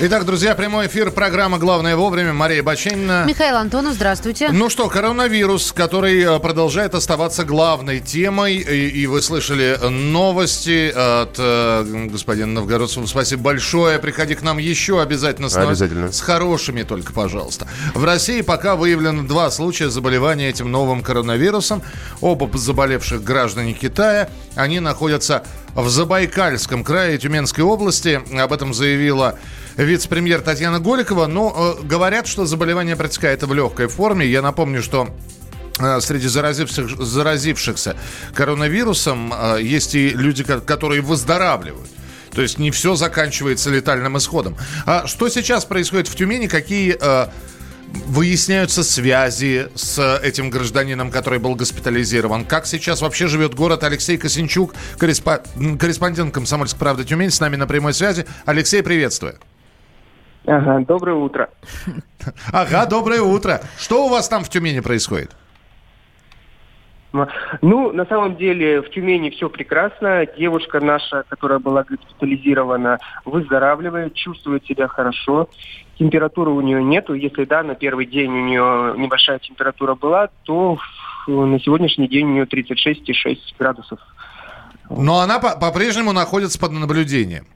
Итак, друзья, прямой эфир программы «Главное вовремя». Мария Баченина. Михаил Антонов, здравствуйте. Ну что, коронавирус, который э, продолжает оставаться главной темой. И, и вы слышали новости от э, господина Новгородцева. Спасибо большое. Приходи к нам еще обязательно. С, обязательно. С хорошими только, пожалуйста. В России пока выявлено два случая заболевания этим новым коронавирусом. Оба заболевших граждане Китая. Они находятся в Забайкальском крае Тюменской области. Об этом заявила вице-премьер Татьяна Голикова. Но э, говорят, что заболевание протекает в легкой форме. Я напомню, что э, среди заразивших, заразившихся коронавирусом э, есть и люди, которые выздоравливают. То есть не все заканчивается летальным исходом. А что сейчас происходит в Тюмени? Какие э, выясняются связи с этим гражданином, который был госпитализирован. Как сейчас вообще живет город Алексей Косинчук, корреспондент «Комсомольской правды Тюмень» с нами на прямой связи. Алексей, приветствую. Ага, доброе утро. Ага, доброе утро. Что у вас там в Тюмени происходит? Ну, на самом деле в Тюмени все прекрасно. Девушка наша, которая была госпитализирована, выздоравливает, чувствует себя хорошо. Температуры у нее нету. Если да, на первый день у нее небольшая температура была, то на сегодняшний день у нее 36,6 градусов. Но она по-прежнему находится под наблюдением.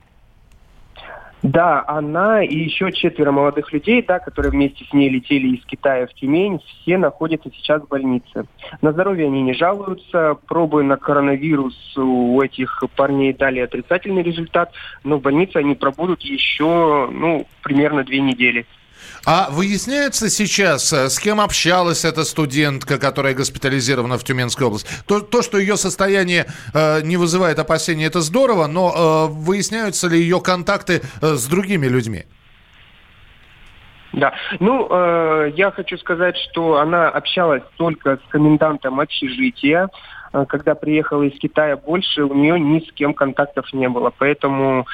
Да, она и еще четверо молодых людей, да, которые вместе с ней летели из Китая в Тюмень, все находятся сейчас в больнице. На здоровье они не жалуются, пробы на коронавирус у этих парней дали отрицательный результат, но в больнице они пробудут еще, ну, примерно две недели. А выясняется сейчас, э, с кем общалась эта студентка, которая госпитализирована в Тюменской области? То, то что ее состояние э, не вызывает опасений, это здорово, но э, выясняются ли ее контакты э, с другими людьми? Да, ну, э, я хочу сказать, что она общалась только с комендантом общежития. Э, когда приехала из Китая, больше у нее ни с кем контактов не было. Поэтому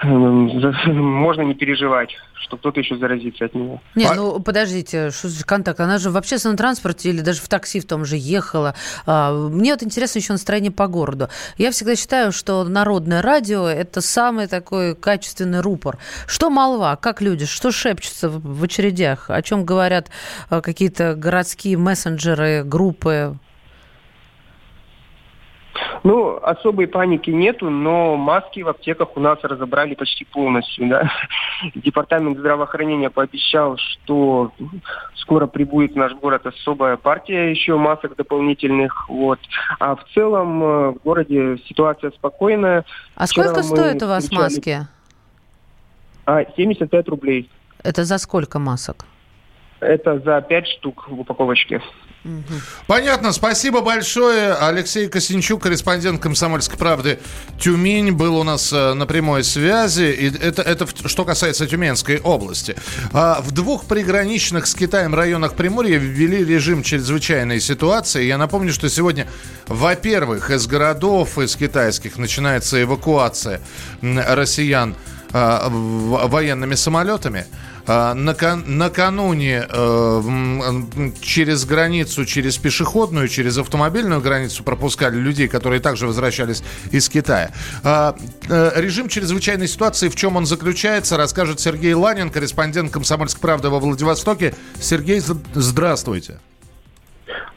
можно не переживать, что кто-то еще заразится от нее. Не, а... ну подождите, что за контакт? Она же в общественном транспорте или даже в такси в том же ехала. А, мне вот интересно еще настроение по городу. Я всегда считаю, что народное радио – это самый такой качественный рупор. Что молва, как люди, что шепчутся в очередях, о чем говорят а, какие-то городские мессенджеры, группы? Ну, особой паники нету, но маски в аптеках у нас разобрали почти полностью. Да? Департамент здравоохранения пообещал, что скоро прибудет в наш город особая партия еще масок дополнительных. Вот. А в целом э, в городе ситуация спокойная. А Вчера сколько стоят у вас встречали... маски? А, 75 рублей. Это за сколько масок? Это за 5 штук в упаковочке. Понятно, спасибо большое. Алексей Косинчук, корреспондент «Комсомольской правды» Тюмень, был у нас э, на прямой связи. И это, это что касается Тюменской области. А в двух приграничных с Китаем районах Приморья ввели режим чрезвычайной ситуации. Я напомню, что сегодня, во-первых, из городов, из китайских начинается эвакуация россиян а, военными самолетами. А, накануне э, через границу, через пешеходную, через автомобильную границу пропускали людей, которые также возвращались из Китая. А, э, режим чрезвычайной ситуации, в чем он заключается, расскажет Сергей Ланин, корреспондент «Комсомольской правды» во Владивостоке. Сергей, здравствуйте.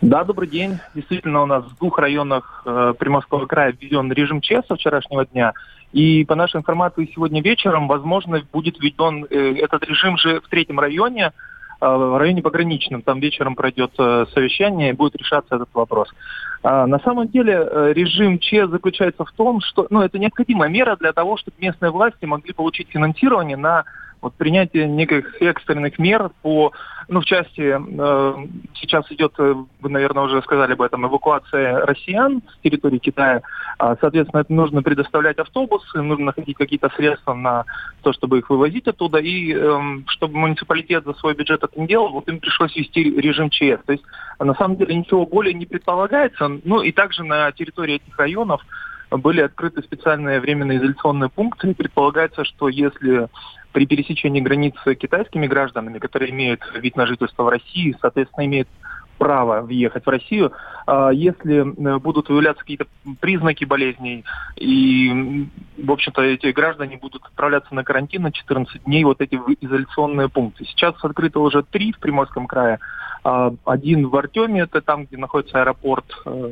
Да, добрый день. Действительно, у нас в двух районах э, Приморского края введен режим ЧС со вчерашнего дня. И по нашей информации, сегодня вечером, возможно, будет введен э, этот режим же в третьем районе, э, в районе пограничном. Там вечером пройдет э, совещание и будет решаться этот вопрос. А, на самом деле режим ЧЕ заключается в том, что ну, это необходимая мера для того, чтобы местные власти могли получить финансирование на вот принятие неких экстренных мер по, ну, в части, э, сейчас идет, э, вы, наверное, уже сказали об этом, эвакуация россиян с территории Китая. А, соответственно, это нужно предоставлять автобусы, нужно находить какие-то средства на то, чтобы их вывозить оттуда. И э, чтобы муниципалитет за свой бюджет это не делал, вот им пришлось ввести режим ЧС. То есть, на самом деле, ничего более не предполагается. Ну, и также на территории этих районов были открыты специальные временные изоляционные пункты. Предполагается, что если при пересечении границы китайскими гражданами, которые имеют вид на жительство в России, соответственно, имеют право въехать в Россию. А если будут выявляться какие-то признаки болезней, и, в общем-то, эти граждане будут отправляться на карантин на 14 дней, вот эти изоляционные пункты. Сейчас открыто уже три в Приморском крае. А, один в Артеме, это там, где находится аэропорт, э, э,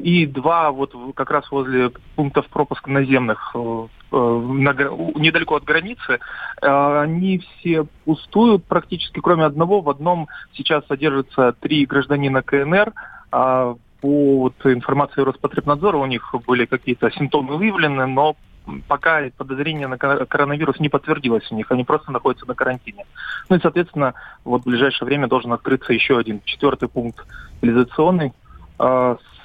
и два вот как раз возле пунктов пропуска наземных э, недалеко от границы. Они все пустуют практически, кроме одного. В одном сейчас содержатся три гражданина КНР. А по информации Роспотребнадзора у них были какие-то симптомы выявлены, но пока подозрение на коронавирус не подтвердилось у них, они просто находятся на карантине. Ну и, соответственно, вот в ближайшее время должен открыться еще один четвертый пункт реализационный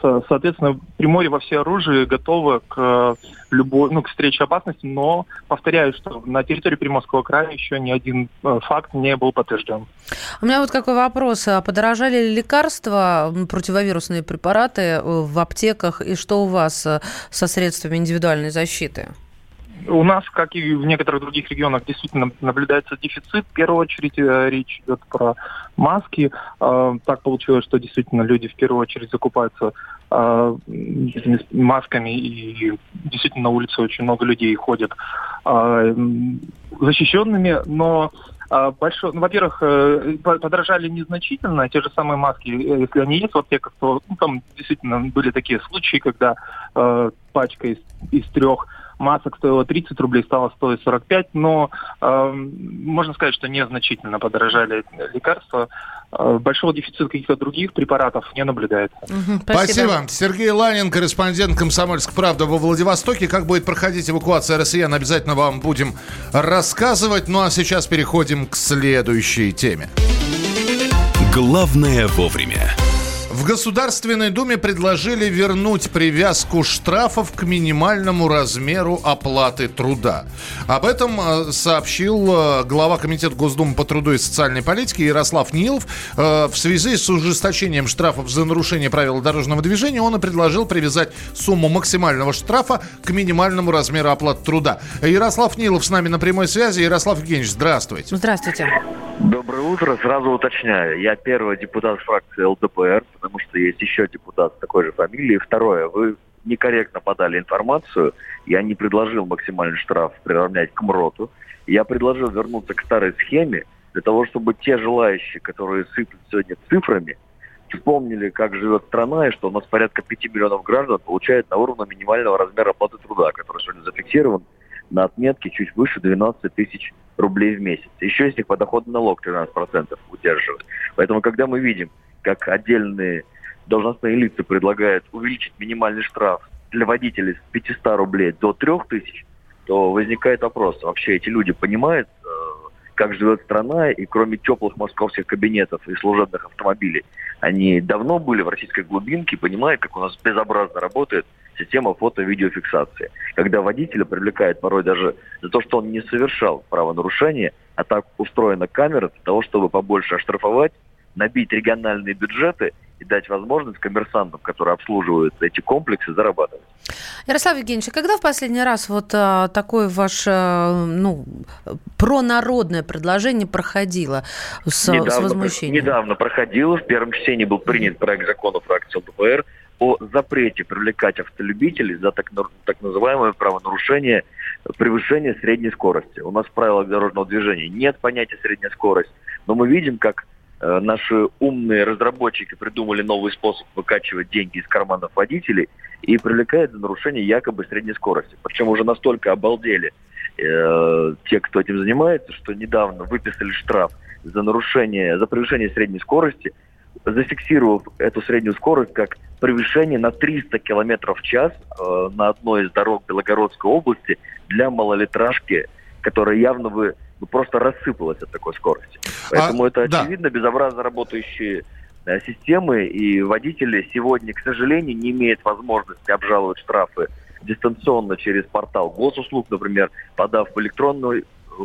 соответственно, Приморье во все оружие готово к э, любой, ну, к встрече опасности, но повторяю, что на территории Приморского края еще ни один э, факт не был подтвержден. У меня вот какой вопрос. А подорожали ли лекарства, противовирусные препараты э, в аптеках, и что у вас со средствами индивидуальной защиты? У нас, как и в некоторых других регионах, действительно наблюдается дефицит. В первую очередь э, речь идет про маски. А, так получилось, что действительно люди в первую очередь закупаются а, масками, и действительно на улице очень много людей ходят а, защищенными, но большой, ну, во-первых, э, подорожали незначительно, те же самые маски, э, если они есть в аптеках, то ну, там действительно были такие случаи, когда пачка из, из трех масок стоила 30 рублей, стала стоить 45, но э, можно сказать, что незначительно подорожали лекарства. Э, большого дефицита каких-то других препаратов не наблюдается. Угу, спасибо. спасибо. Сергей Ланин, корреспондент «Комсомольской правды» во Владивостоке. Как будет проходить эвакуация россиян, обязательно вам будем рассказывать. Ну а сейчас переходим к следующей теме. Главное вовремя. В Государственной Думе предложили вернуть привязку штрафов к минимальному размеру оплаты труда. Об этом э, сообщил э, глава Комитета Госдумы по труду и социальной политике Ярослав Нилов. Э, в связи с ужесточением штрафов за нарушение правил дорожного движения он и предложил привязать сумму максимального штрафа к минимальному размеру оплаты труда. Ярослав Нилов с нами на прямой связи. Ярослав Евгеньевич, здравствуйте. Здравствуйте. Доброе утро. Сразу уточняю. Я первый депутат фракции ЛДПР, потому что есть еще депутат с такой же фамилией. Второе. Вы некорректно подали информацию. Я не предложил максимальный штраф приравнять к МРОТу. Я предложил вернуться к старой схеме для того, чтобы те желающие, которые сыплют сегодня цифрами, вспомнили, как живет страна, и что у нас порядка 5 миллионов граждан получают на уровне минимального размера оплаты труда, который сегодня зафиксирован на отметке чуть выше 12 тысяч рублей в месяц. Еще из них подоходный налог 13% удерживает. Поэтому, когда мы видим, как отдельные должностные лица предлагают увеличить минимальный штраф для водителей с 500 рублей до 3000, то возникает вопрос, вообще эти люди понимают, э, как живет страна, и кроме теплых московских кабинетов и служебных автомобилей, они давно были в российской глубинке, понимая, как у нас безобразно работает система фото-видеофиксации, когда водителя привлекает порой даже за то, что он не совершал правонарушение, а так устроена камера для того, чтобы побольше оштрафовать, набить региональные бюджеты и дать возможность коммерсантам, которые обслуживают эти комплексы, зарабатывать. Ярослав Евгеньевич, а когда в последний раз вот а, такое ваше ну, пронародное предложение проходило с, недавно, с возмущением? Недавно проходило. В первом чтении был принят проект закона фракции ЛДПР о запрете привлекать автолюбителей за так, так называемое правонарушение превышения средней скорости. У нас в правилах дорожного движения нет понятия средняя скорость, но мы видим, как наши умные разработчики придумали новый способ выкачивать деньги из карманов водителей и привлекают за нарушение якобы средней скорости. Причем уже настолько обалдели э, те, кто этим занимается, что недавно выписали штраф за нарушение, за превышение средней скорости – зафиксировав эту среднюю скорость как превышение на 300 км в час э, на одной из дорог Белогородской области для малолитражки, которая явно ну, просто рассыпалась от такой скорости. Поэтому а, это очевидно да. безобразно работающие э, системы, и водители сегодня, к сожалению, не имеют возможности обжаловать штрафы дистанционно через портал госуслуг, например, подав в электронной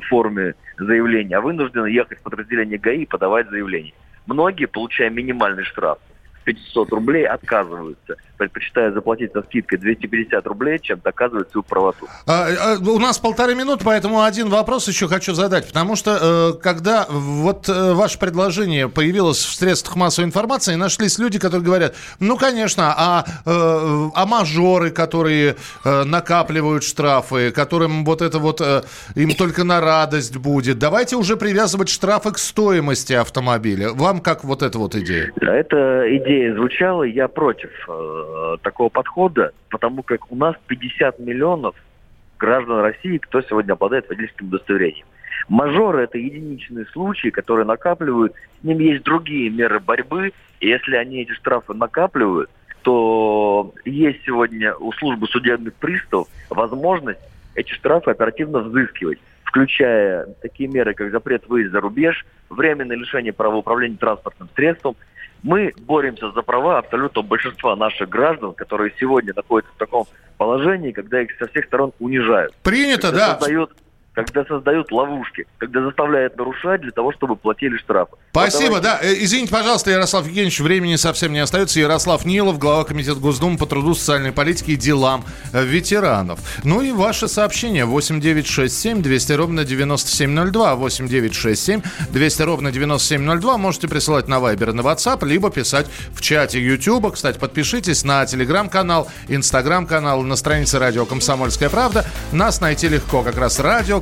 форме заявление, а вынуждены ехать в подразделение ГАИ и подавать заявление многие, получая минимальный штраф, 500 рублей, отказываются, предпочитая заплатить со скидкой 250 рублей, чем доказывать свою правоту. А, а, у нас полторы минуты, поэтому один вопрос еще хочу задать. Потому что э, когда вот э, ваше предложение появилось в средствах массовой информации, нашлись люди, которые говорят, ну, конечно, а, э, а мажоры, которые э, накапливают штрафы, которым вот это вот э, им только на радость будет, давайте уже привязывать штрафы к стоимости автомобиля. Вам как вот эта вот идея? Да, эта идея звучала, я против э, такого подхода, потому как у нас 50 миллионов граждан России, кто сегодня обладает водительским удостоверением. Мажоры – это единичные случаи, которые накапливают, с ними есть другие меры борьбы, и если они эти штрафы накапливают, то есть сегодня у службы судебных приставов возможность эти штрафы оперативно взыскивать включая такие меры, как запрет выезда за рубеж, временное лишение права управления транспортным средством. Мы боремся за права абсолютного большинства наших граждан, которые сегодня находятся в таком положении, когда их со всех сторон унижают. Принято, когда да. Создают когда создают ловушки, когда заставляют нарушать для того, чтобы платили штрафы. Спасибо, вот да. Э, извините, пожалуйста, Ярослав Евгеньевич, времени совсем не остается. Ярослав Нилов, глава Комитета Госдумы по труду, социальной политике и делам э, ветеранов. Ну и ваше сообщение 8967 200 ровно 9702 8967 200 ровно 9702 можете присылать на Вайбер, на WhatsApp, либо писать в чате YouTube. Кстати, подпишитесь на телеграм-канал, инстаграм-канал, на странице радио «Комсомольская правда». Нас найти легко, как раз радио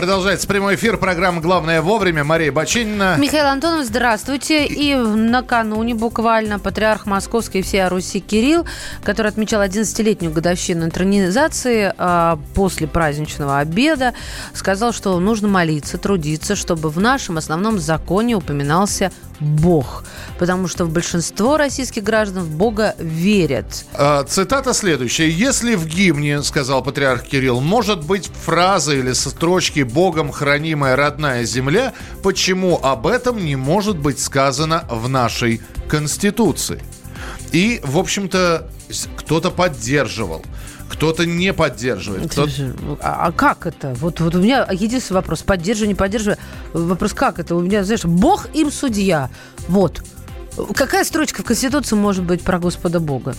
Продолжается прямой эфир. Программа «Главное вовремя». Мария Бачинина. Михаил Антонов, здравствуйте. И накануне буквально патриарх Московской и всей Руси Кирилл, который отмечал 11-летнюю годовщину интронизации а, после праздничного обеда, сказал, что нужно молиться, трудиться, чтобы в нашем основном законе упоминался Бог. Потому что в большинство российских граждан в Бога верят. А, цитата следующая. «Если в гимне, — сказал патриарх Кирилл, — может быть фраза или строчки «Богом хранимая родная земля», почему об этом не может быть сказано в нашей Конституции?» И, в общем-то, кто-то поддерживал кто-то не поддерживает. Кто а, а как это? Вот, вот у меня единственный вопрос. Поддерживаю, не поддерживаю. Вопрос, как это? У меня, знаешь, Бог им судья. Вот. Какая строчка в Конституции может быть про Господа Бога?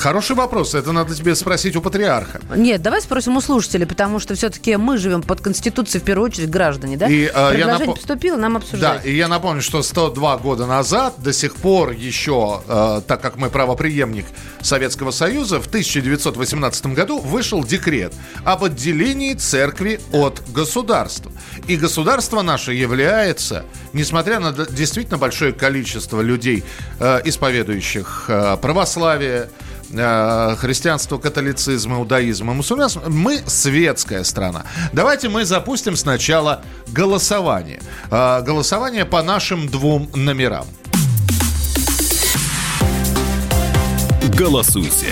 Хороший вопрос. Это надо тебе спросить у патриарха. Нет, давай спросим у слушателей, потому что все-таки мы живем под Конституцией, в первую очередь, граждане, да? И, э, Предложение напом... поступило, нам обсуждать. Да, и я напомню, что 102 года назад, до сих пор еще, э, так как мы правоприемник Советского Союза, в 1918 году вышел декрет об отделении церкви от государства. И государство наше является, несмотря на действительно большое количество людей, э, исповедующих э, православие, христианство, католицизм, иудаизм и мусульманство. Мы светская страна. Давайте мы запустим сначала голосование. Э, голосование по нашим двум номерам. Голосуйте.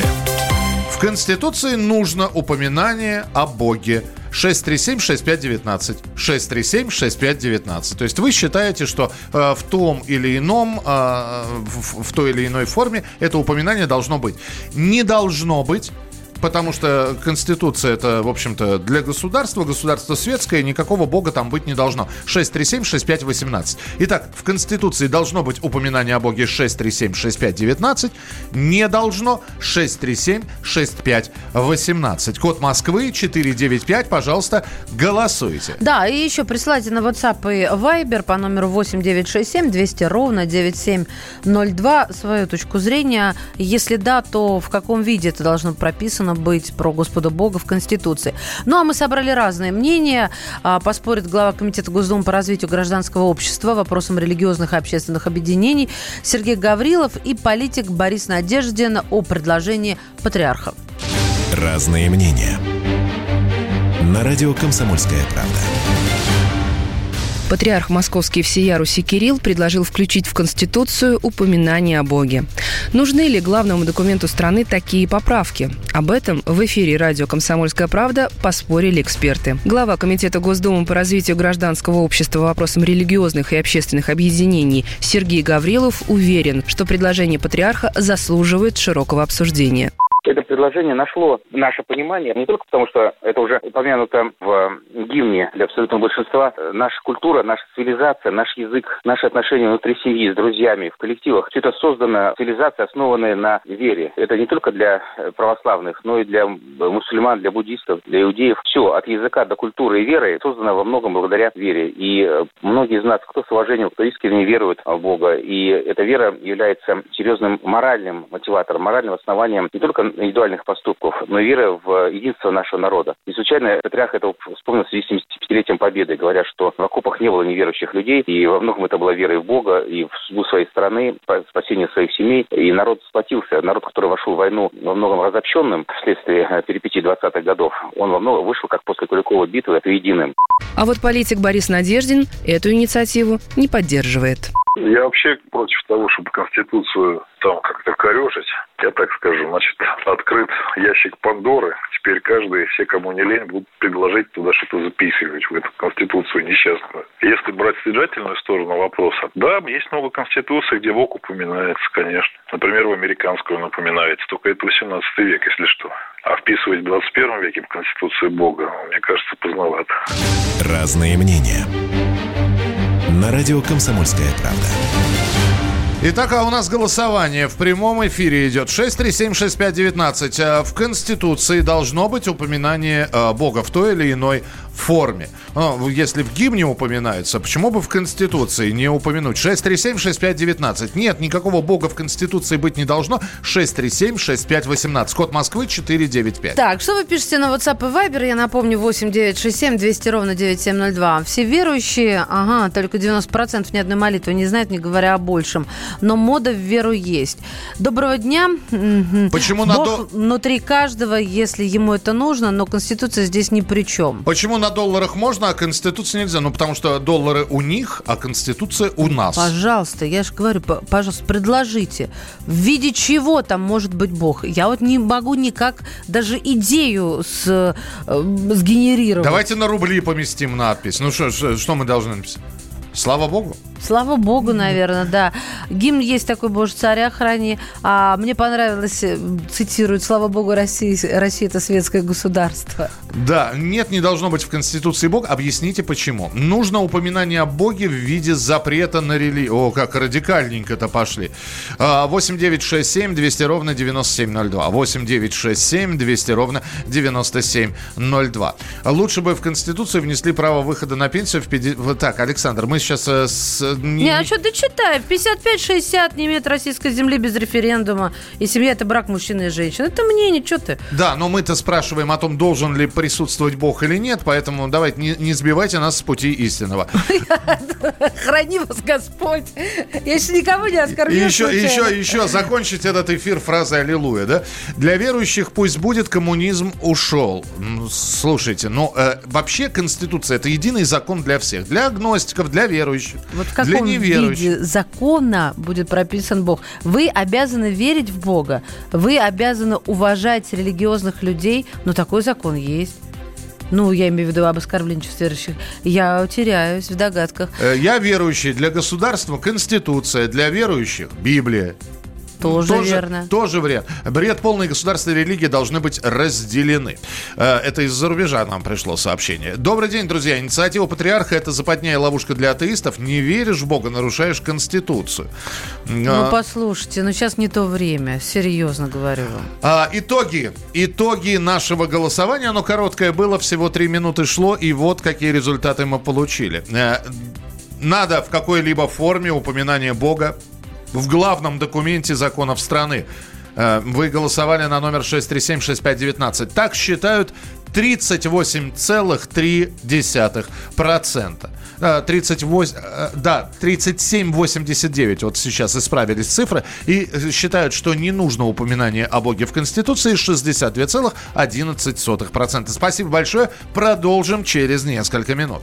В Конституции нужно упоминание о Боге 637-6519. 637-6519. То есть вы считаете, что э, в том или ином, э, в, в той или иной форме это упоминание должно быть. Не должно быть потому что Конституция это, в общем-то, для государства, государство светское, никакого бога там быть не должно. 637-6518. Итак, в Конституции должно быть упоминание о боге 637-6519, не должно 637-6518. Код Москвы 495, пожалуйста, голосуйте. Да, и еще присылайте на WhatsApp и Viber по номеру 8967 200 ровно 9702 свою точку зрения. Если да, то в каком виде это должно прописано должно быть про Господа Бога в Конституции. Ну, а мы собрали разные мнения. А, поспорит глава Комитета Госдумы по развитию гражданского общества вопросам религиозных и общественных объединений Сергей Гаврилов и политик Борис Надеждин о предложении патриарха. Разные мнения. На радио «Комсомольская правда». Патриарх Московский всея Руси Кирилл предложил включить в Конституцию упоминание о Боге. Нужны ли главному документу страны такие поправки? Об этом в эфире радио «Комсомольская правда» поспорили эксперты. Глава Комитета Госдумы по развитию гражданского общества вопросам религиозных и общественных объединений Сергей Гаврилов уверен, что предложение патриарха заслуживает широкого обсуждения это предложение нашло наше понимание не только потому, что это уже упомянуто в гимне для абсолютного большинства. Наша культура, наша цивилизация, наш язык, наши отношения внутри семьи, с друзьями, в коллективах. Все это создано цивилизация, основанная на вере. Это не только для православных, но и для мусульман, для буддистов, для иудеев. Все, от языка до культуры и веры создано во многом благодаря вере. И многие из нас, кто с уважением, кто искренне верует в Бога. И эта вера является серьезным моральным мотиватором, моральным основанием не только индивидуальных поступков, но и вера в единство нашего народа. Не случайно Патриарх это вспомнил в связи с 75-летием Победы, говоря, что в окопах не было неверующих людей, и во многом это была вера и в Бога, и в судьбу своей страны, спасение своих семей, и народ сплотился. Народ, который вошел в войну во многом разобщенным вследствие э, перипетий 20-х годов, он во многом вышел, как после Куликовой битвы, единым. А вот политик Борис Надеждин эту инициативу не поддерживает. Я вообще против того, чтобы Конституцию там как-то корежить. Я так скажу, значит, открыт ящик Пандоры. Теперь каждый, все, кому не лень, будут предложить туда что-то записывать в эту Конституцию несчастную. Если брать содержательную сторону вопроса, да, есть много Конституций, где Бог упоминается, конечно. Например, в американскую напоминается, только это 18 век, если что. А вписывать в 21 веке в Конституцию Бога, мне кажется, поздновато. Разные мнения. На радио «Комсомольская правда». Итак, а у нас голосование в прямом эфире идет. 6376519. Э, в Конституции должно быть упоминание э, Бога в той или иной форме. Ну, если в гимне упоминается, почему бы в Конституции не упомянуть? 637-6519. Нет, никакого бога в Конституции быть не должно. 637-6518. Код Москвы 495. Так, что вы пишете на WhatsApp и Viber? Я напомню, 8967 200 ровно 9702. Все верующие, ага, только 90% ни одной молитвы не знают, не говоря о большем. Но мода в веру есть. Доброго дня. Почему Бог на до... внутри каждого, если ему это нужно, но Конституция здесь ни при чем. Почему на долларах можно, а Конституция нельзя? Ну, потому что доллары у них, а Конституция у нас. Пожалуйста, я же говорю, пожалуйста, предложите. В виде чего там может быть Бог? Я вот не могу никак даже идею с, э, сгенерировать. Давайте на рубли поместим надпись. Ну, что мы должны написать? Слава Богу. Слава богу, наверное, да. Гимн есть такой, Боже, царя храни. А мне понравилось, э, цитируют, слава богу, Россия, Россия это светское государство. Да, нет, не должно быть в Конституции Бог. Объясните, почему. Нужно упоминание о Боге в виде запрета на религию. О, как радикальненько-то пошли. 8967 200 ровно 9702. 8967 200 ровно 9702. Лучше бы в Конституцию внесли право выхода на пенсию в 50... Так, Александр, мы сейчас э, с не, не а что ты читай? В 55-60 не имеет российской земли без референдума. И семья – это брак мужчины и женщины. Это мнение, что ты? Да, но мы-то спрашиваем о том, должен ли присутствовать Бог или нет, поэтому давайте не, не сбивайте нас с пути истинного. Храни вас Господь. Я еще никого не оскорбил. Еще, еще, еще закончить этот эфир фразой «Аллилуйя», да? Для верующих пусть будет коммунизм ушел. Слушайте, ну, э, вообще Конституция – это единый закон для всех. Для агностиков, для верующих. Вот каком виде закона будет прописан Бог. Вы обязаны верить в Бога, вы обязаны уважать религиозных людей, но такой закон есть. Ну, я имею в виду об оскорблении чувств верующих. Я теряюсь в догадках. Э, я верующий. Для государства Конституция, для верующих Библия. Тоже, тоже верно. Тоже вред. Бред полной государственной религии должны быть разделены. Э, это из-за рубежа нам пришло сообщение. Добрый день, друзья. Инициатива патриарха – это западня и ловушка для атеистов. Не веришь в Бога, нарушаешь Конституцию. Ну, а... послушайте, ну сейчас не то время. Серьезно говорю вам. А, итоги. Итоги нашего голосования. Оно короткое было, всего три минуты шло. И вот какие результаты мы получили. Э, надо в какой-либо форме упоминание Бога в главном документе законов страны Э, Вы голосовали на номер 637-6519. Так считают 38,3%. Э, 38, э, да, 37,89. Вот сейчас исправились цифры. И э, считают, что не нужно упоминание о Боге в Конституции 62,11%. Спасибо большое. Продолжим через несколько минут.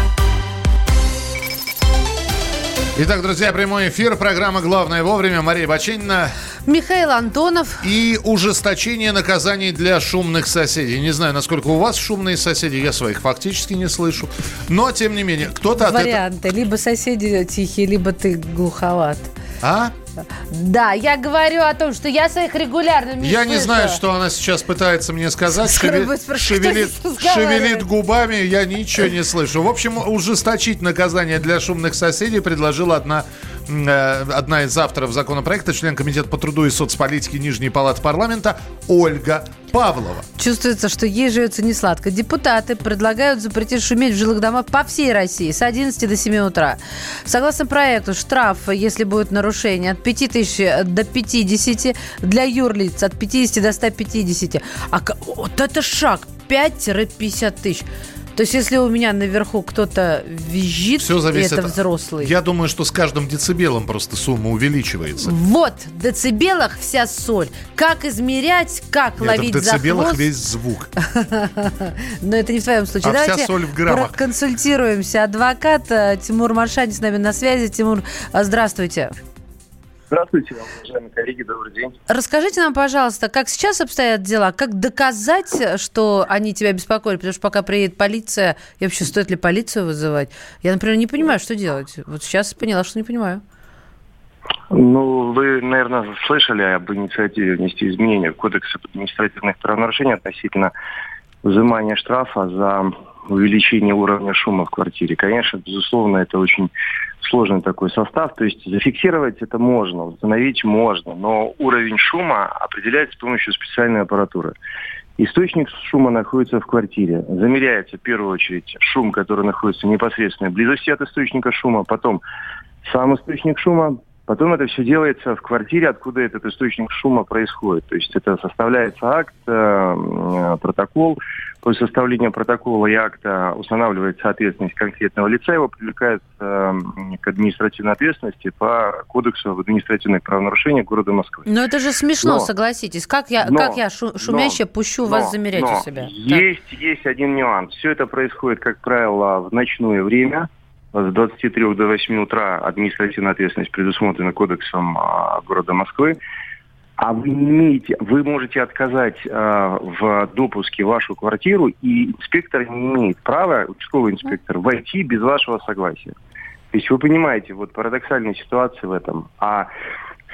Итак, друзья, прямой эфир. Программа «Главное вовремя». Мария Бачинина. Михаил Антонов. И ужесточение наказаний для шумных соседей. Не знаю, насколько у вас шумные соседи. Я своих фактически не слышу. Но, тем не менее, кто-то от этого... Варианты. Либо соседи тихие, либо ты глуховат. А? Да, я говорю о том, что я своих регулярно не Я не слышу. знаю, что она сейчас пытается мне сказать. Шеве- Шевелит, шевелит губами, я ничего не слышу. В общем, ужесточить наказание для шумных соседей предложила одна, одна из авторов законопроекта, член Комитета по труду и соцполитике Нижней Палаты парламента Ольга Павлова. Чувствуется, что ей живется не сладко. Депутаты предлагают запретить шуметь в жилых домах по всей России с 11 до 7 утра. Согласно проекту, штраф, если будет нарушение, от 5 тысяч до 50, для юрлиц от 50 до 150. А вот это шаг, 5-50 тысяч. То есть, если у меня наверху кто-то визжит, Все зависит это взрослый. Я думаю, что с каждым децибелом просто сумма увеличивается. Вот, в децибелах вся соль. Как измерять, как Это в ловить за децибелах хвост. весь звук. Но это не в твоем случае. А вся Давайте соль в граммах. проконсультируемся. Адвокат э, Тимур Маршани с нами на связи. Тимур, э, здравствуйте. Здравствуйте, уважаемые коллеги, добрый день. Расскажите нам, пожалуйста, как сейчас обстоят дела? Как доказать, что они тебя беспокоили? Потому что пока приедет полиция, и вообще стоит ли полицию вызывать? Я, например, не понимаю, что делать. Вот сейчас поняла, что не понимаю. Ну, вы, наверное, слышали об инициативе внести изменения в Кодекс административных правонарушений относительно взимания штрафа за увеличение уровня шума в квартире. Конечно, безусловно, это очень сложный такой состав. То есть зафиксировать это можно, установить можно, но уровень шума определяется с помощью специальной аппаратуры. Источник шума находится в квартире. Замеряется в первую очередь шум, который находится в непосредственной близости от источника шума, потом сам источник шума, потом это все делается в квартире, откуда этот источник шума происходит. То есть это составляется акт, э, протокол. После составления протокола и акта устанавливается ответственность конкретного лица, его привлекают э, к административной ответственности по Кодексу об административных правонарушениях города Москвы. Но это же смешно, Но- согласитесь. Как я, но- как я шу- шумящая но- пущу но- вас замерять но у себя? Так. Есть, есть один нюанс. Все это происходит, как правило, в ночное время. С 23 до 8 утра административная ответственность предусмотрена Кодексом а, города Москвы. А вы имеете, вы можете отказать а, в допуске вашу квартиру, и инспектор не имеет права, участковый инспектор, войти без вашего согласия. То есть вы понимаете, вот парадоксальная ситуация в этом. А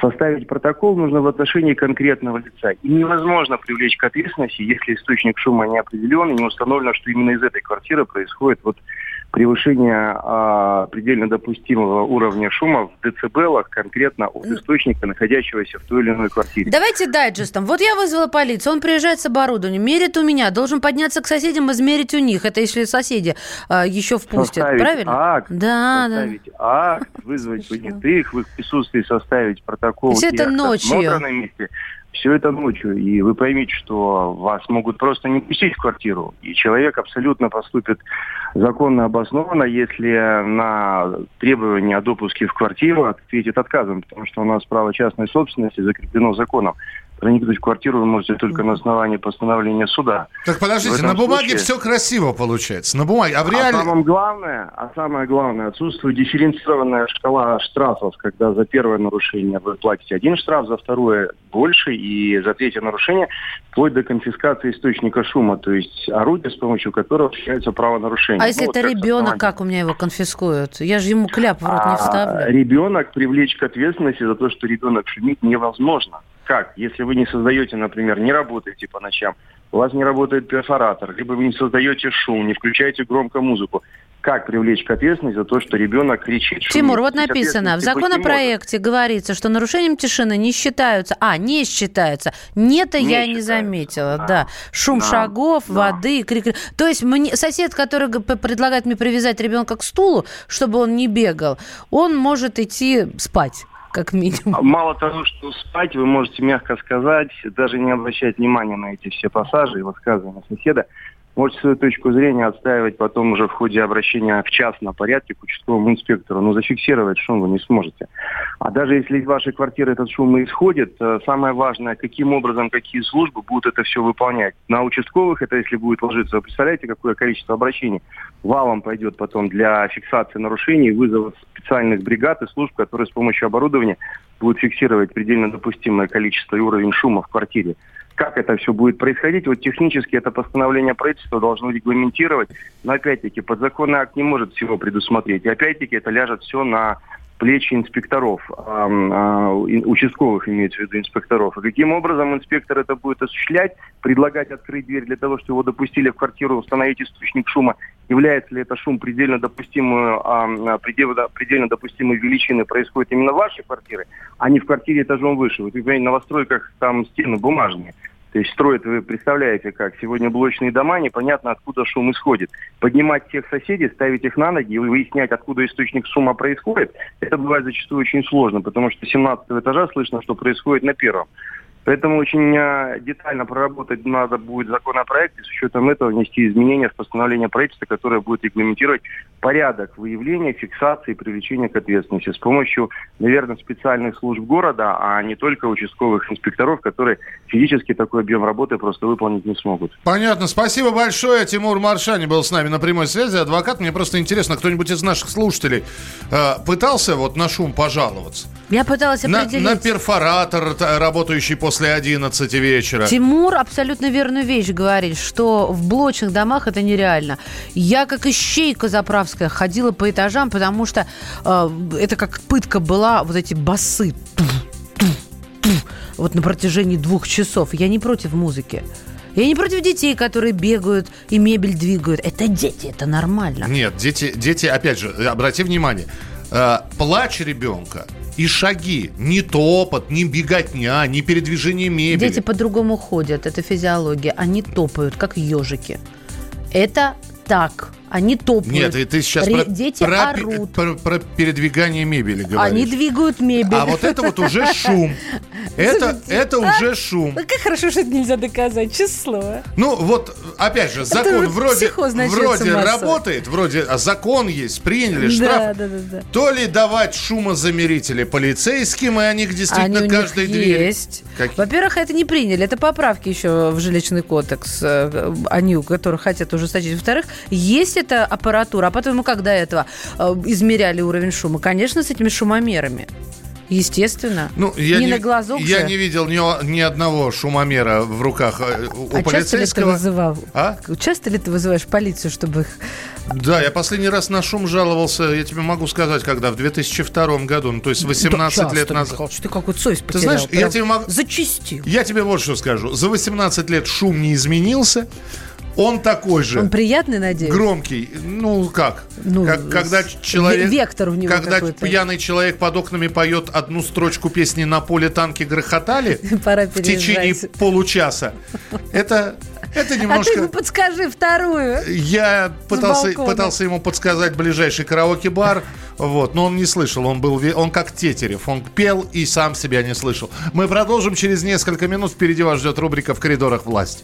составить протокол нужно в отношении конкретного лица. И невозможно привлечь к ответственности, если источник шума не определен и не установлено, что именно из этой квартиры происходит вот превышение а, предельно допустимого уровня шума в децибелах конкретно от источника, находящегося в той или иной квартире. Давайте дайджестом. Вот я вызвала полицию, он приезжает с оборудованием, мерит у меня, должен подняться к соседям, измерить у них. Это если соседи а, еще впустят, Составить правильно? акт, Да, да. акт, вызвать понятых, в их присутствии составить протокол. Всё это и ночью. осмотра на месте. Все это ночью, и вы поймите, что вас могут просто не пустить в квартиру, и человек абсолютно поступит законно обоснованно, если на требование о допуске в квартиру ответит отказом, потому что у нас право частной собственности закреплено законом проникнуть в квартиру вы можете только на основании постановления суда. Так подождите, на бумаге случае... все красиво получается, на бумаге, а в реале... А самое главное, а самое главное, отсутствует дифференцированная шкала штрафов, когда за первое нарушение вы платите один штраф, за второе больше, и за третье нарушение вплоть до конфискации источника шума, то есть орудие, с помощью которого осуществляется правонарушение. А если ну, это вот ребенок, как у меня его конфискуют? Я же ему кляп в рот не а, вставлю. А, ребенок привлечь к ответственности за то, что ребенок шумит, невозможно. Как? Если вы не создаете, например, не работаете по ночам, у вас не работает перфоратор, либо вы не создаете шум, не включаете громко музыку, как привлечь к ответственности за то, что ребенок кричит. Шумит. Тимур, вот написано, в законопроекте говорится, что нарушением тишины не считаются, а, не считаются. Не-то я считаются. не заметила, да. да. Шум да. шагов, да. воды, крик. То есть мне, сосед, который предлагает мне привязать ребенка к стулу, чтобы он не бегал, он может идти спать как минимум. А мало того, что спать, вы можете мягко сказать, даже не обращать внимания на эти все пассажи и высказывания соседа, можете свою точку зрения отстаивать потом уже в ходе обращения в частном порядке к участковому инспектору, но зафиксировать шум вы не сможете. А даже если из вашей квартиры этот шум и исходит, э, самое важное, каким образом, какие службы будут это все выполнять. На участковых это если будет ложиться, вы представляете, какое количество обращений валом пойдет потом для фиксации нарушений, вызова специальных бригад и служб, которые с помощью оборудования будут фиксировать предельно допустимое количество и уровень шума в квартире. Как это все будет происходить? Вот технически это постановление правительства должно регламентировать, но опять-таки подзаконный акт не может всего предусмотреть. И опять-таки это ляжет все на плечи инспекторов, а, а, участковых имеется в виду инспекторов. И каким образом инспектор это будет осуществлять, предлагать открыть дверь для того, чтобы его допустили в квартиру, установить источник шума, является ли это шум предельно допустимую, а, предельно, предельно допустимой величины, происходит именно в вашей квартире, а не в квартире этажом выше. Вот, понимаете, на новостройках там стены бумажные. То есть строят, вы представляете, как сегодня блочные дома, непонятно, откуда шум исходит. Поднимать всех соседей, ставить их на ноги и выяснять, откуда источник шума происходит, это бывает зачастую очень сложно, потому что с 17 этажа слышно, что происходит на первом. Поэтому очень э, детально проработать надо будет законопроект и с учетом этого внести изменения в постановление правительства, которое будет регламентировать порядок выявления, фиксации и привлечения к ответственности с помощью, наверное, специальных служб города, а не только участковых инспекторов, которые физически такой объем работы просто выполнить не смогут. Понятно. Спасибо большое. Тимур Маршани был с нами на прямой связи. Адвокат. Мне просто интересно, кто-нибудь из наших слушателей э, пытался вот на шум пожаловаться? Я пыталась определить. На, на перфоратор, работающий после 11 вечера. Тимур абсолютно верную вещь говорит, что в блочных домах это нереально. Я как ищейка заправская ходила по этажам, потому что э, это как пытка была, вот эти басы. Вот на протяжении двух часов. Я не против музыки. Я не против детей, которые бегают и мебель двигают. Это дети, это нормально. Нет, дети, дети опять же, обрати внимание, э, плач ребенка и шаги. Не топот, не беготня, не передвижение мебели. Дети по-другому ходят, это физиология. Они топают, как ежики. Это так. Они топают. Нет, и ты сейчас Ре- про, дети про, орут. Про, про передвигание мебели говоришь. Они двигают мебель. А вот это вот уже шум. Это, это уже шум. Ну, как хорошо, что это нельзя доказать, честно Ну, вот, опять же, закон вроде, вроде работает, вроде а закон есть, приняли штраф. Да, да, да, да. То ли давать шумозамерители полицейским, и они действительно они каждой двери. есть. Во-первых, это не приняли, это поправки еще в жилищный кодекс, э, они, у которых хотят ужесточить. Во-вторых, есть есть эта аппаратура, а потом, ну, как до этого э, измеряли уровень шума? Конечно, с этими шумомерами. Естественно. Ну, я не, не на глазок Я же. не видел ни, ни одного шумомера в руках э, у а полицейского. часто ли ты вызывал? А? Часто ли ты вызываешь полицию, чтобы их... Да, я последний раз на шум жаловался, я тебе могу сказать, когда, в 2002 году, ну, то есть 18 да, лет назад. Что ты какую совесть потерял? Ты знаешь, я тебе могу... Зачистил. Я тебе вот что скажу. За 18 лет шум не изменился, Он такой же. Он приятный, надеюсь? Громкий. Ну, как? Ну, как когда человек... вектор у него Когда какой-то. пьяный человек под окнами поет одну строчку песни «На поле танки грохотали» Пора в течение получаса. Это, это А ты немножко... ему подскажи вторую. Я пытался, пытался ему подсказать ближайший караоке-бар, вот, но он не слышал, он был, он как Тетерев, он пел и сам себя не слышал. Мы продолжим через несколько минут, впереди вас ждет рубрика «В коридорах власти».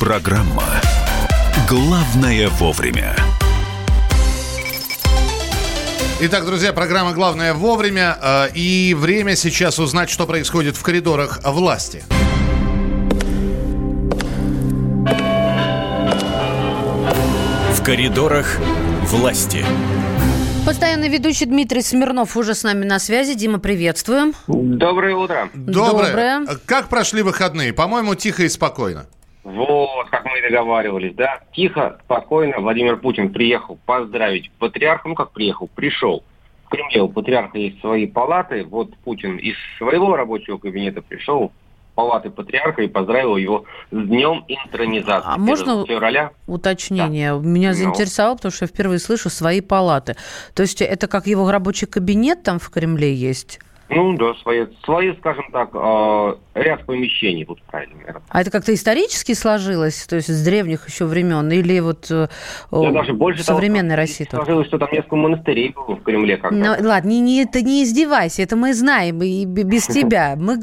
Программа «Главное вовремя». Итак, друзья, программа «Главное вовремя». э, И время сейчас узнать, что происходит в коридорах власти. В коридорах власти. Постоянный ведущий Дмитрий Смирнов уже с нами на связи. Дима, приветствуем. Доброе утро. Доброе. Доброе. Как прошли выходные? По-моему, тихо и спокойно. Вот, как мы и договаривались, да? Тихо, спокойно. Владимир Путин приехал поздравить патриарха. Ну, как приехал, пришел. В Кремле у патриарха есть свои палаты. Вот Путин из своего рабочего кабинета пришел палаты патриарха и поздравил его с днем интронизации. А можно 1 февраля. уточнение? Меня Ну. заинтересовало, потому что я впервые слышу свои палаты. То есть это как его рабочий кабинет там в Кремле есть? Ну да, свои, свои скажем так, э, ряд помещений, тут правильно, наверное. А это как-то исторически сложилось, то есть с древних еще времен, или вот э, Я даже больше того, современной России только? Сложилось, что там несколько монастырей было в Кремле как Ну, ладно, не, не, это не издевайся, это мы знаем и без тебя. Мы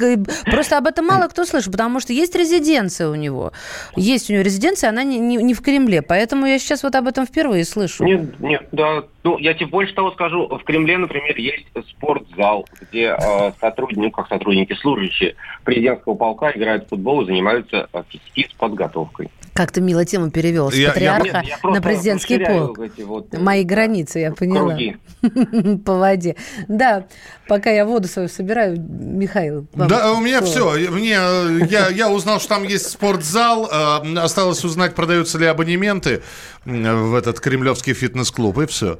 просто об этом мало кто слышит, потому что есть резиденция у него. Есть у него резиденция, она не, не, не в Кремле, поэтому я сейчас вот об этом впервые слышу. Нет, нет, да. Ну, я тебе больше того скажу. В Кремле, например, есть спортзал, где сотрудники, ну, как сотрудники, служащие президентского полка играют в футбол и занимаются э, физподготовкой. Как ты мило тему перевел с Я- я- патриарха я просто на президентский полк. вот, э, Мои границы, я поняла. круги. По воде. Да, пока я воду свою собираю, Михаил. вам Да, у меня слово. все. Мне, э, я, я узнал, что там есть спортзал. э, Осталось узнать, продаются ли абонементы в этот кремлевский фитнес-клуб, и все.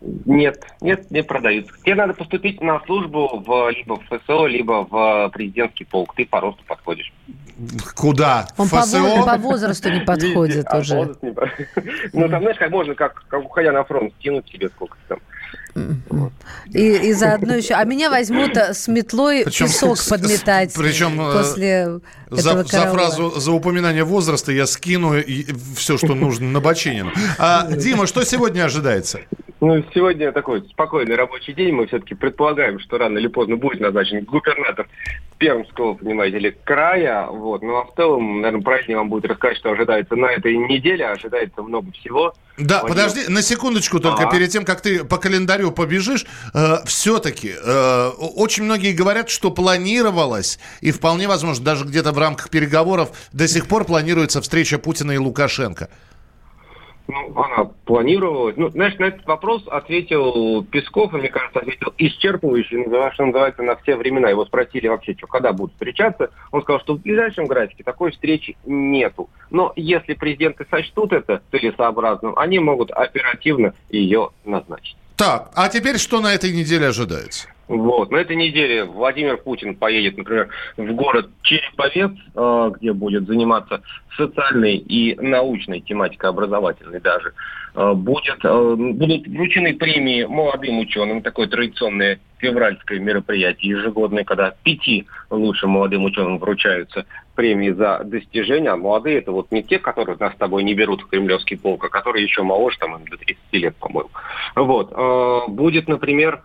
Нет, нет, не продаются. Тебе надо поступить на службу в, либо в ФСО, либо в президентский полк. Ты по росту подходишь. Куда? Он по, во- по возрасту не подходит Видите, а уже. не по- Ну, там, знаешь, как можно, как, как уходя на фронт, скинуть себе сколько там. И, и заодно еще... А меня возьмут э, с метлой Причем песок подметать причем, э, после За, этого за фразу, за упоминание возраста я скину все, что нужно на Бочинина. А, Дима, что сегодня ожидается? Ну, сегодня такой спокойный рабочий день. Мы все-таки предполагаем, что рано или поздно будет назначен губернатор Пермского, понимаете ли, края. Вот. Ну, а в целом, наверное, правильнее вам будет рассказать, что ожидается на этой неделе. Ожидается много всего. Да, Владимир- подожди, на секундочку только, Ага. перед тем, как ты по календарю побежишь, все-таки очень многие говорят, что планировалось, и вполне возможно, даже где-то в рамках переговоров до сих пор планируется встреча Путина и Лукашенко. Ну, она планировалась. Ну, знаешь, на этот вопрос ответил Песков, и, мне кажется, ответил исчерпывающе, что называется, на все времена. Его спросили вообще, что, когда будут встречаться. Он сказал, что в ближайшем графике такой встречи нету. Но если президенты сочтут это целесообразным, они могут оперативно ее назначить. Так, а теперь что на этой неделе ожидается? Вот. На этой неделе Владимир Путин поедет, например, в город Череповец, э, где будет заниматься социальной и научной тематикой, образовательной даже. Э, будет, э, будут вручены премии молодым ученым, такое традиционное февральское мероприятие ежегодное, когда пяти лучшим молодым ученым вручаются премии за достижения. А молодые это вот не те, которые нас с тобой не берут в кремлевский полк, а которые еще моложе, там им до 30 лет, по-моему. Вот. Будет, например,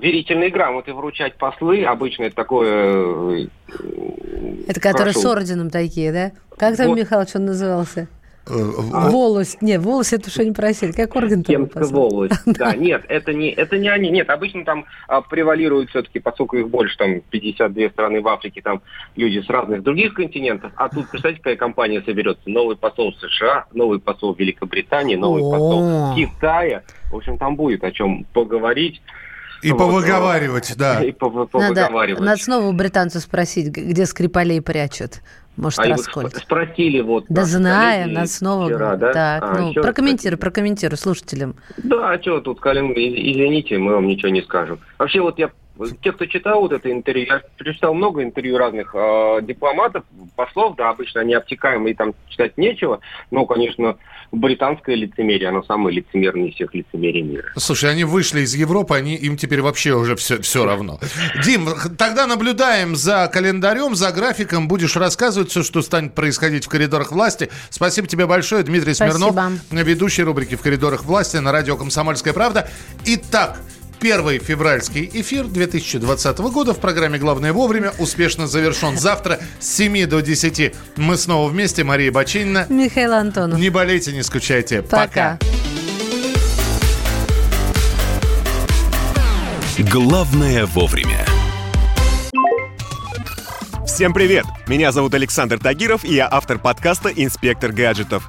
верительные грамоты вручать послы. Обычно это такое... Это которые прошу. с орденом такие, да? Как там, вот. Михалыч, он назывался? А? Волость. Нет, волость это что не просили. Как орден Кемская волость. Да, нет, это не, это не они. Нет, обычно там а, превалируют все-таки, поскольку их больше, там 52 страны в Африке, там люди с разных других континентов. А тут, представьте, какая компания соберется. Новый посол США, новый посол Великобритании, новый посол Китая. В общем, там будет о чем поговорить. И вот, повыговаривать, да. И повыговаривать. Надо, надо снова у британцев спросить, где Скрипалей прячут. Может, а Раскольд. спросили вот. Да знаем, нас снова. Вчера, да? Так, а, ну, прокомментируй, прокомментируй слушателям. Да, а что тут, Калин, извините, мы вам ничего не скажем. Вообще, вот я те, кто читал вот это интервью, я прочитал много интервью разных э, дипломатов, послов, да, обычно они обтекаемые, там читать нечего, но, конечно, британское лицемерие, оно самое лицемерное из всех лицемерий мира. Слушай, они вышли из Европы, они, им теперь вообще уже все, все равно. Дим, тогда наблюдаем за календарем, за графиком, будешь рассказывать все, что станет происходить в коридорах власти. Спасибо тебе большое, Дмитрий Спасибо. Смирнов, ведущий рубрики «В коридорах власти» на радио «Комсомольская правда». Итак, Первый февральский эфир 2020 года в программе «Главное вовремя» успешно завершен. Завтра с 7 до 10 мы снова вместе. Мария Бачинина. Михаил Антонов. Не болейте, не скучайте. Пока. Пока. Главное вовремя. Всем привет! Меня зовут Александр Тагиров, и я автор подкаста «Инспектор гаджетов».